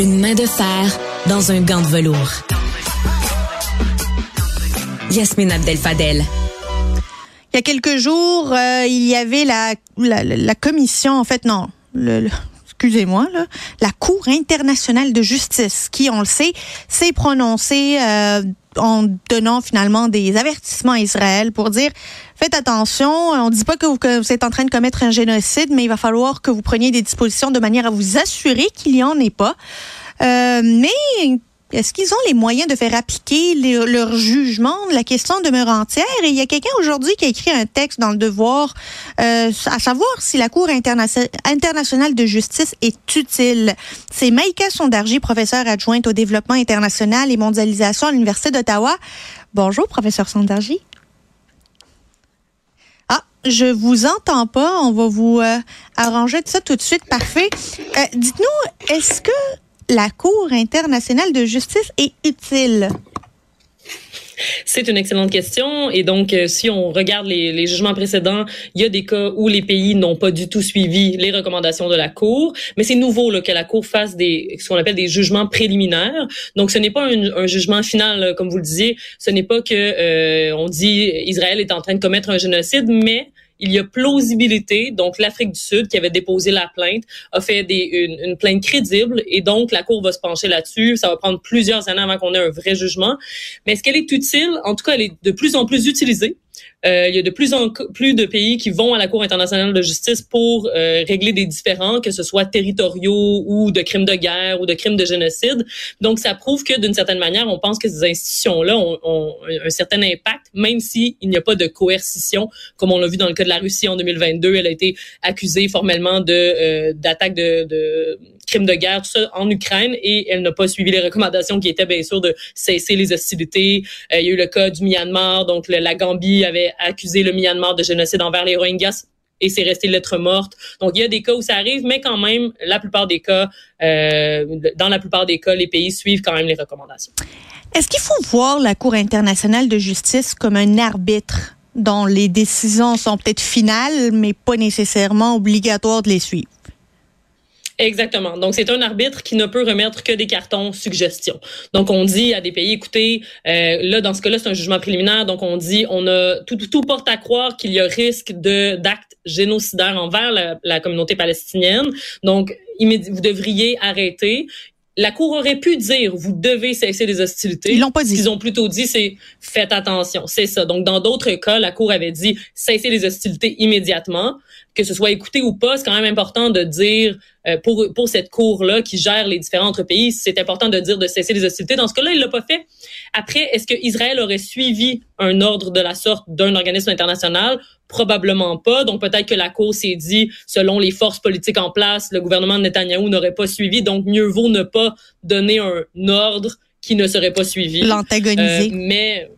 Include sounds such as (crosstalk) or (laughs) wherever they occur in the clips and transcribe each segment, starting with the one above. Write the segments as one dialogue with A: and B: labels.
A: Une main de fer dans un gant de velours. Yasmine Abdel-Fadel.
B: Il y a quelques jours, euh, il y avait la, la, la, commission, en fait, non, le, excusez-moi, la Cour internationale de justice, qui, on le sait, s'est prononcée euh, en donnant finalement des avertissements à Israël pour dire faites attention, on ne dit pas que vous, que vous, êtes en train de commettre un génocide, mais il va falloir que vous preniez des dispositions de manière à vous assurer qu'il n'y en ait pas. Euh, mais est-ce qu'ils ont les moyens de faire appliquer leur jugement? La question demeure entière. Et il y a quelqu'un aujourd'hui qui a écrit un texte dans le Devoir, euh, à savoir si la Cour internationale de justice est utile. C'est Maïka Sondarji, professeure adjointe au développement international et mondialisation à l'Université d'Ottawa. Bonjour, professeur Sondarji. Ah, je vous entends pas. On va vous euh, arranger de ça tout de suite. Parfait. Euh, dites-nous, est-ce que la Cour internationale de justice est utile?
C: C'est une excellente question. Et donc, euh, si on regarde les, jugements précédents, il y a des cas où les pays n'ont pas du tout suivi les recommandations de la Cour. Mais c'est nouveau là, que la Cour fasse des, ce qu'on appelle des jugements préliminaires. Donc, ce n'est pas un, un, jugement final, comme vous le disiez. Ce n'est pas que euh, on dit Israël est en train de commettre un génocide, mais il y a plausibilité. Donc, l'Afrique du Sud, qui avait déposé la plainte, a fait des, une, une, plainte crédible et donc la Cour va se pencher là-dessus. Ça va prendre plusieurs années avant qu'on ait un vrai jugement. Mais est-ce qu'elle est utile? En tout cas, elle est de plus en plus utilisée. Euh, il y a de plus en plus de pays qui vont à la Cour internationale de justice pour euh, régler des différends, que ce soit territoriaux ou de crimes de guerre ou de crimes de génocide. Donc, ça prouve que d'une certaine manière, on pense que ces institutions-là ont, ont, un certain impact, même s'il n'y a pas de coercition, comme on l'a vu dans le cas de la Russie en 2022. Elle a été accusée formellement de euh, d'attaque de, de crimes de guerre, tout ça en Ukraine, et elle n'a pas suivi les recommandations qui étaient bien sûr de cesser les hostilités. il y a eu le cas du Myanmar, donc la Gambie avait accusé le Myanmar de génocide envers les Rohingyas et c'est resté lettre morte. Donc, il y a des cas où ça arrive, mais quand même, la plupart des cas, euh, dans la plupart des cas, les pays suivent quand même les recommandations.
B: Est-ce qu'il faut voir la Cour internationale de justice comme un arbitre dont les décisions sont peut-être finales, mais pas nécessairement obligatoires de les suivre?
C: Exactement. Donc, c'est un arbitre qui ne peut remettre que des cartons suggestions. Donc, on dit à des pays, écoutez, euh, là, dans ce cas-là, c'est un jugement préliminaire. Donc, on dit, on a tout, tout porte à croire qu'il y a risque de d'actes génocidaires envers la, la communauté palestinienne. Donc, vous devriez arrêter la Cour aurait pu dire vous devez cesser les hostilités.
B: Ils l'ont pas dit.
C: Ce qu'ils ont plutôt dit, c'est faites attention. C'est ça. Donc, dans d'autres cas, la Cour avait dit cessez les hostilités immédiatement. Que ce soit écouté ou pas, c'est quand même important de dire euh, pour pour cette Cour-là qui gère les différents autres pays, c'est important de dire de cesser les hostilités. Dans ce cas-là, il l'a pas fait. Après, est-ce que Israël aurait suivi un ordre de la sorte d'un organisme international? Probablement pas. Donc peut-être que la Cour s'est dit, selon les forces politiques en place, le gouvernement de Netanyahou n'aurait pas suivi. Donc mieux vaut ne pas donner un ordre qui ne serait pas suivi.
B: L'antagoniser.
C: Euh, mais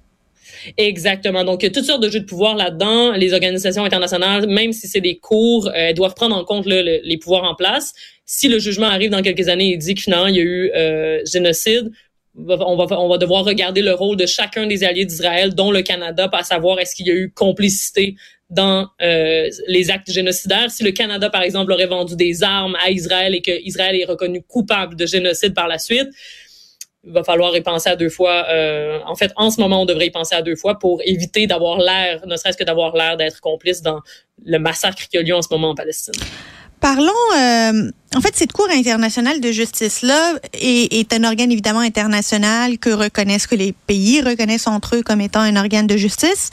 C: Exactement. Donc, il y a toutes sortes de jeux de pouvoir là-dedans. Les organisations internationales, même si c'est des cours, euh, elles doivent prendre en compte les pouvoirs en place. Si le jugement arrive dans quelques années et dit que finalement il y a eu euh, génocide, on va, on va devoir regarder le rôle de chacun des alliés d'Israël, dont le Canada, pour savoir est-ce qu'il y a eu complicité dans euh, les actes génocidaires. Si le Canada, par exemple, aurait vendu des armes à Israël et que Israël est reconnu coupable de génocide par la suite, il va falloir y penser à deux fois. Euh, en fait, en ce moment, on devrait y penser à deux fois pour éviter d'avoir l'air, ne serait-ce que d'avoir l'air d'être complice dans le massacre qui a lieu en ce moment en Palestine.
B: Parlons, euh, en fait, cette Cour internationale de justice-là est, est, un organe évidemment international que reconnaissent, que les pays reconnaissent entre eux comme étant un organe de justice.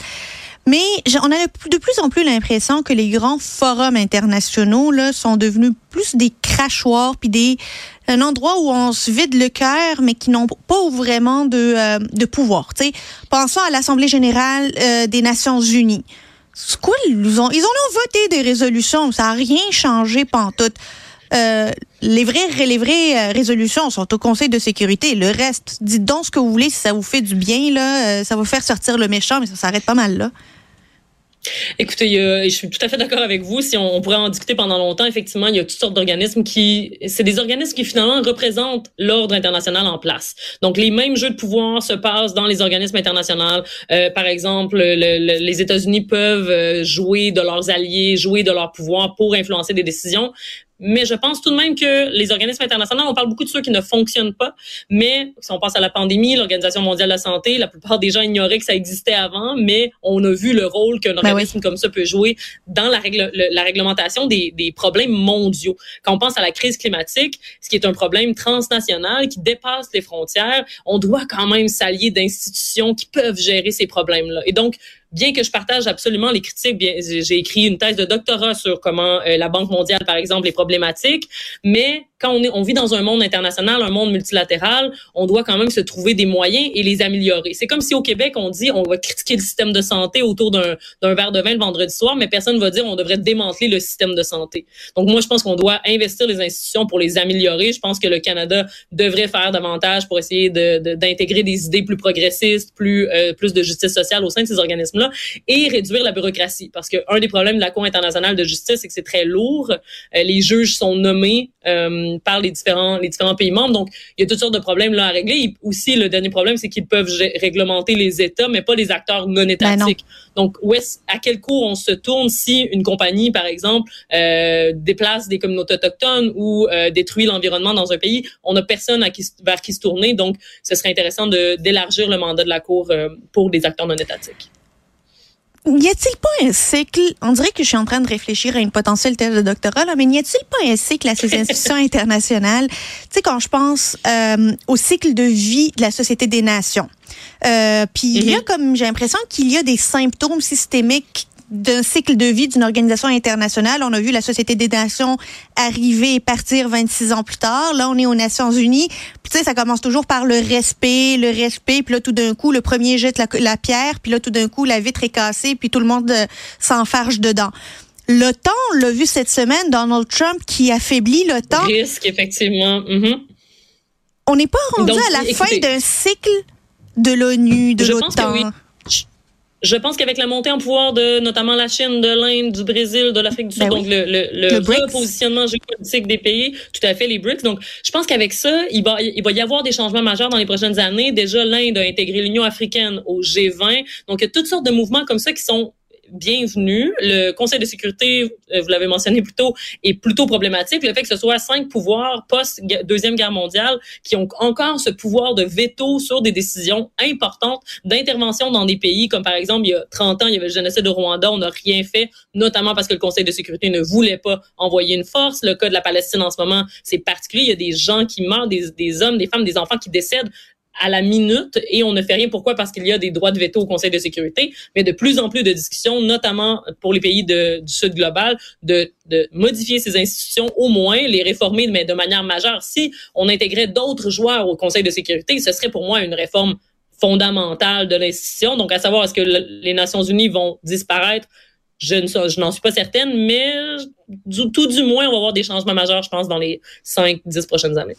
B: Mais on a de plus en plus l'impression que les grands forums internationaux là, sont devenus plus des crachoirs, puis des un endroit où on se vide le cœur, mais qui n'ont pas vraiment de, euh, de pouvoir. Pensons à l'Assemblée générale euh, des Nations unies. Ils ont, ils ont voté des résolutions, ça n'a rien changé pantoute. Euh, les vraies, les vraies résolutions sont au Conseil de sécurité. Le reste, dites donc ce que vous voulez si ça vous fait du bien, là, ça va faire sortir le méchant, mais ça s'arrête pas mal là.
C: Écoutez, je suis tout à fait d'accord avec vous. Si on, pourrait en discuter pendant longtemps, effectivement, il y a toutes sortes d'organismes qui, c'est des organismes qui finalement représentent l'ordre international en place. Donc, les mêmes jeux de pouvoir se passent dans les organismes internationaux. Euh, par exemple, les États-Unis peuvent euh, jouer de leurs alliés, jouer de leur pouvoir pour influencer des décisions Mais je pense tout de même que les organismes internationaux, on parle beaucoup de ceux qui ne fonctionnent pas, mais si on pense à la pandémie, l'Organisation mondiale de la santé, la plupart des gens ignoraient que ça existait avant, mais on a vu le rôle qu'un ben organisme comme ça peut jouer dans la, règle, la réglementation des, des problèmes mondiaux. Quand on pense à la crise climatique, ce qui est un problème transnational qui dépasse les frontières, on doit quand même s'allier d'institutions qui peuvent gérer ces problèmes-là. Et donc, bien que je partage absolument les critiques, j'ai écrit une thèse de doctorat sur comment euh, la Banque mondiale, par exemple, est problématique, mais quand on, est, on vit dans un monde international, un monde multilatéral, on doit quand même se trouver des moyens et les améliorer. C'est comme si au Québec, on dit on va critiquer le système de santé autour d'un verre de vin le vendredi soir, mais personne ne va dire on devrait démanteler le système de santé. Donc moi, je pense qu'on doit investir les institutions pour les améliorer. Je pense que le Canada devrait faire davantage pour essayer d'intégrer de, des idées plus progressistes, plus euh, plus de justice sociale au sein de ces organismes-là et réduire la bureaucratie. Parce que un des problèmes de la Cour internationale de justice, c'est que c'est très lourd. Euh, les juges sont nommés euh, par les différents les différents pays membres. Donc, il y a toutes sortes de problèmes là à régler. aussi, le dernier problème, c'est qu'ils peuvent réglementer les États, mais pas les acteurs non ben étatiques. Donc, où est à quel cours on se tourne si une compagnie, par exemple, euh, déplace des communautés autochtones ou euh, détruit l'environnement dans un pays, on n'a personne à qui, vers qui se tourner. Donc, ce serait intéressant d'élargir le mandat de la Cour euh, pour des acteurs non étatiques.
B: Y a-t-il pas un cycle, on dirait que je suis en train de réfléchir à une potentielle thèse de doctorat, là, mais n'y a-t-il pas un cycle à ces (laughs) institutions internationales? Tu sais, quand je pense euh, au cycle de vie de la Société des Nations, euh, puis il y a mm-hmm. comme, j'ai l'impression qu'il y a des symptômes systémiques d'un cycle de vie d'une organisation internationale. On a vu la Société des Nations arriver et partir 26 ans plus tard. Là, on est aux Nations Unies. Puis, tu sais, ça commence toujours par le respect, le respect. Puis là, tout d'un coup, le premier jette la, pierre. Puis là, tout d'un coup, la vitre est cassée. Puis tout le monde euh, s'enfarge dedans. L'OTAN, on l'a vu cette semaine, Donald Trump qui affaiblit l'OTAN.
C: Risque, effectivement. Mm-hmm.
B: On n'est pas rendu à la fin d'un cycle de l'ONU, de l'OTAN.
C: Je pense qu'avec la montée en pouvoir de notamment la Chine, de l'Inde, du Brésil, de l'Afrique du Sud, ben donc le, le, le, repositionnement géopolitique des pays, tout à fait les BRICS. Donc, je pense qu'avec ça, il va, il va y avoir des changements majeurs dans les prochaines années. Déjà, l'Inde a intégré l'Union africaine au G20. Donc, il y a toutes sortes de mouvements comme ça qui sont bienvenue. Le Conseil de sécurité, euh, vous l'avez mentionné plus tôt, est plutôt problématique. Le fait que ce soit cinq pouvoirs post-deuxième guerre mondiale qui ont encore ce pouvoir de veto sur des décisions importantes d'intervention dans des pays comme par exemple il y a 30 ans, il y avait le génocide au Rwanda, on n'a rien fait, notamment parce que le Conseil de sécurité ne voulait pas envoyer une force. Le cas de la Palestine en ce moment, c'est particulier. Il y a des gens qui meurent, des, des hommes, des femmes, des enfants qui décèdent à la minute et on ne fait rien. Pourquoi? Parce qu'il y a des droits de veto au Conseil de sécurité, mais de plus en plus de discussions, notamment pour les pays du Sud global, de, de modifier ces institutions, au moins les réformer, mais de manière majeure. Si on intégrait d'autres joueurs au Conseil de sécurité, ce serait pour moi une réforme fondamentale de l'institution. Donc, à savoir, est-ce que les Nations unies vont disparaître? Je, ne, n'en suis pas certaine, mais tout du moins, on va avoir des changements majeurs, je pense, dans les 5-10 prochaines années.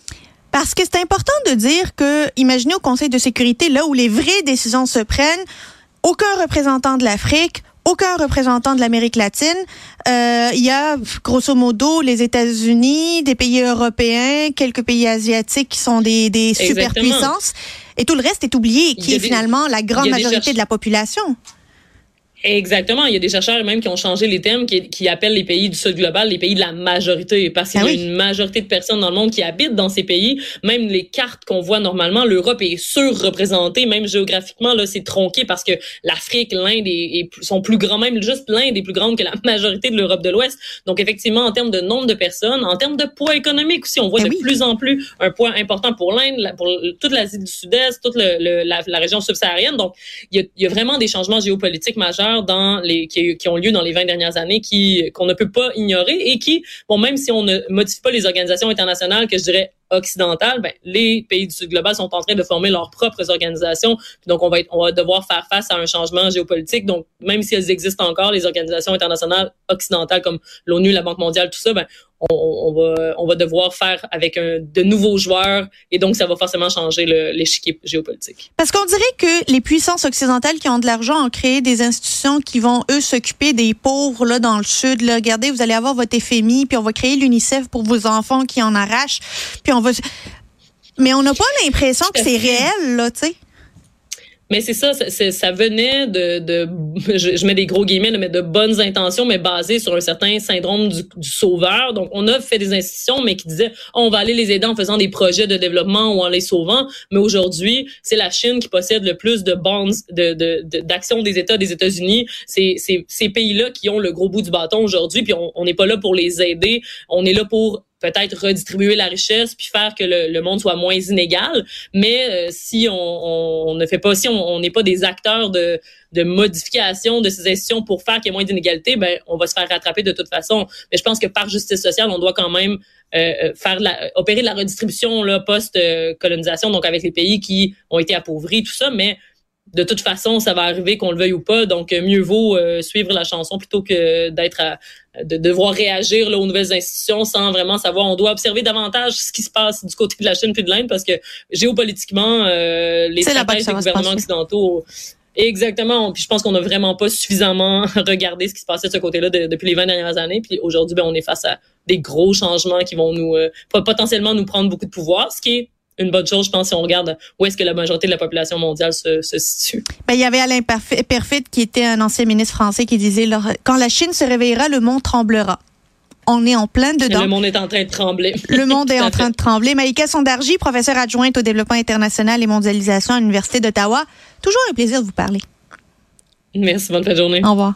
B: Parce que c'est important de dire que, imaginez au Conseil de sécurité, là où les vraies décisions se prennent, aucun représentant de l'Afrique, aucun représentant de l'Amérique latine. Euh, il y a grosso modo les États-Unis, des pays européens, quelques pays asiatiques qui sont des, des superpuissances. Et tout le reste est oublié, qui est finalement la grande majorité de la population.
C: Exactement. Il y a des chercheurs même qui ont changé les thèmes, qui, qui appellent les pays du Sud global les pays de la majorité, parce qu'il y a ah une majorité de personnes dans le monde qui habitent dans ces pays. Même les cartes qu'on voit normalement, l'Europe est surreprésentée, même géographiquement, là, c'est tronqué parce que l'Afrique, l'Inde est, sont plus grands, même juste l'Inde est plus grande que la (laughs) majorité de l'Europe de l'Ouest. Donc, effectivement, en termes de nombre de personnes, en termes de poids économique aussi, on voit ah de plus en plus un poids important pour l'Inde, pour toute l'Asie du Sud-Est, toute le, la, la, région subsaharienne. Donc, il y, a, il y a vraiment des changements géopolitiques majeurs dans les qui, ont lieu dans les 20 dernières années qui qu'on ne peut pas ignorer et qui bon même si on ne modifie pas les organisations internationales que je dirais occidentales, ben, les pays du Sud global sont en train de former leurs propres organisations. donc, on va, être, on va devoir faire face à un changement géopolitique. Donc, même si elles existent encore, les organisations internationales occidentales comme l'ONU, la Banque mondiale, tout ça, ben, on, va, on va devoir faire avec un, de nouveaux joueurs et donc ça va forcément changer l'échiquier géopolitique.
B: Parce qu'on dirait que les puissances occidentales qui ont de l'argent ont créé des institutions qui vont, eux, s'occuper des pauvres là, dans le sud. Là. Regardez, vous allez avoir votre FMI, puis on va créer l'UNICEF pour vos enfants qui en arrachent, puis on va... Mais on n'a pas l'impression que c'est réel, là, tu sais.
C: Mais c'est ça, ça, venait de, de je, mets des gros guillemets, mais de bonnes intentions, mais basées sur un certain syndrome du, du, sauveur. Donc, on a fait des institutions, mais qui disaient, oh, on va aller les aider en faisant des projets de développement ou en les sauvant. Mais aujourd'hui, c'est la Chine qui possède le plus de bonds de, de, des États des États-Unis. C'est ces pays-là qui ont le gros bout du bâton aujourd'hui, puis on n'est pas là pour les aider. On est là pour peut-être redistribuer la richesse puis faire que le, monde soit moins inégal. Mais euh, si on, on, ne fait pas, si on n'est pas des acteurs de, de modification de ces institutions pour faire qu'il y ait moins d'inégalité, ben on va se faire rattraper de toute façon. Mais je pense que par justice sociale, on doit quand même euh, euh, faire la, opérer de la redistribution là post colonisation, donc avec les pays qui ont été appauvris, tout ça. Mais de toute façon, ça va arriver qu'on le veuille ou pas. Donc, mieux vaut suivre la chanson plutôt que d'être à, de devoir réagir là, aux nouvelles institutions sans vraiment savoir. On doit observer davantage ce qui se passe du côté de la Chine puis de l'Inde parce que géopolitiquement, euh, les stratèges des gouvernements occidentaux Exactement. Puis je pense qu'on n'a vraiment pas suffisamment (laughs) regardé ce qui se passait de ce côté-là depuis les 20 dernières années. Puis aujourd'hui, ben, on est face à des gros changements qui vont nous euh, potentiellement nous prendre beaucoup de pouvoir, ce qui est une bonne chose, je pense, si on regarde où est-ce que la majorité de la population mondiale se, se situe.
B: Ben, il y avait Alain Perfit, qui était un ancien ministre français, qui disait Quand la Chine se réveillera, le monde tremblera. On est en plein dedans.
C: le monde est en train de trembler.
B: Le monde (laughs) est en train de trembler. Maïka Sondarji, professeure adjointe au développement international et mondialisation à l'Université d'Ottawa. Toujours un plaisir de vous parler.
C: Merci, bonne fin de journée.
B: Au revoir.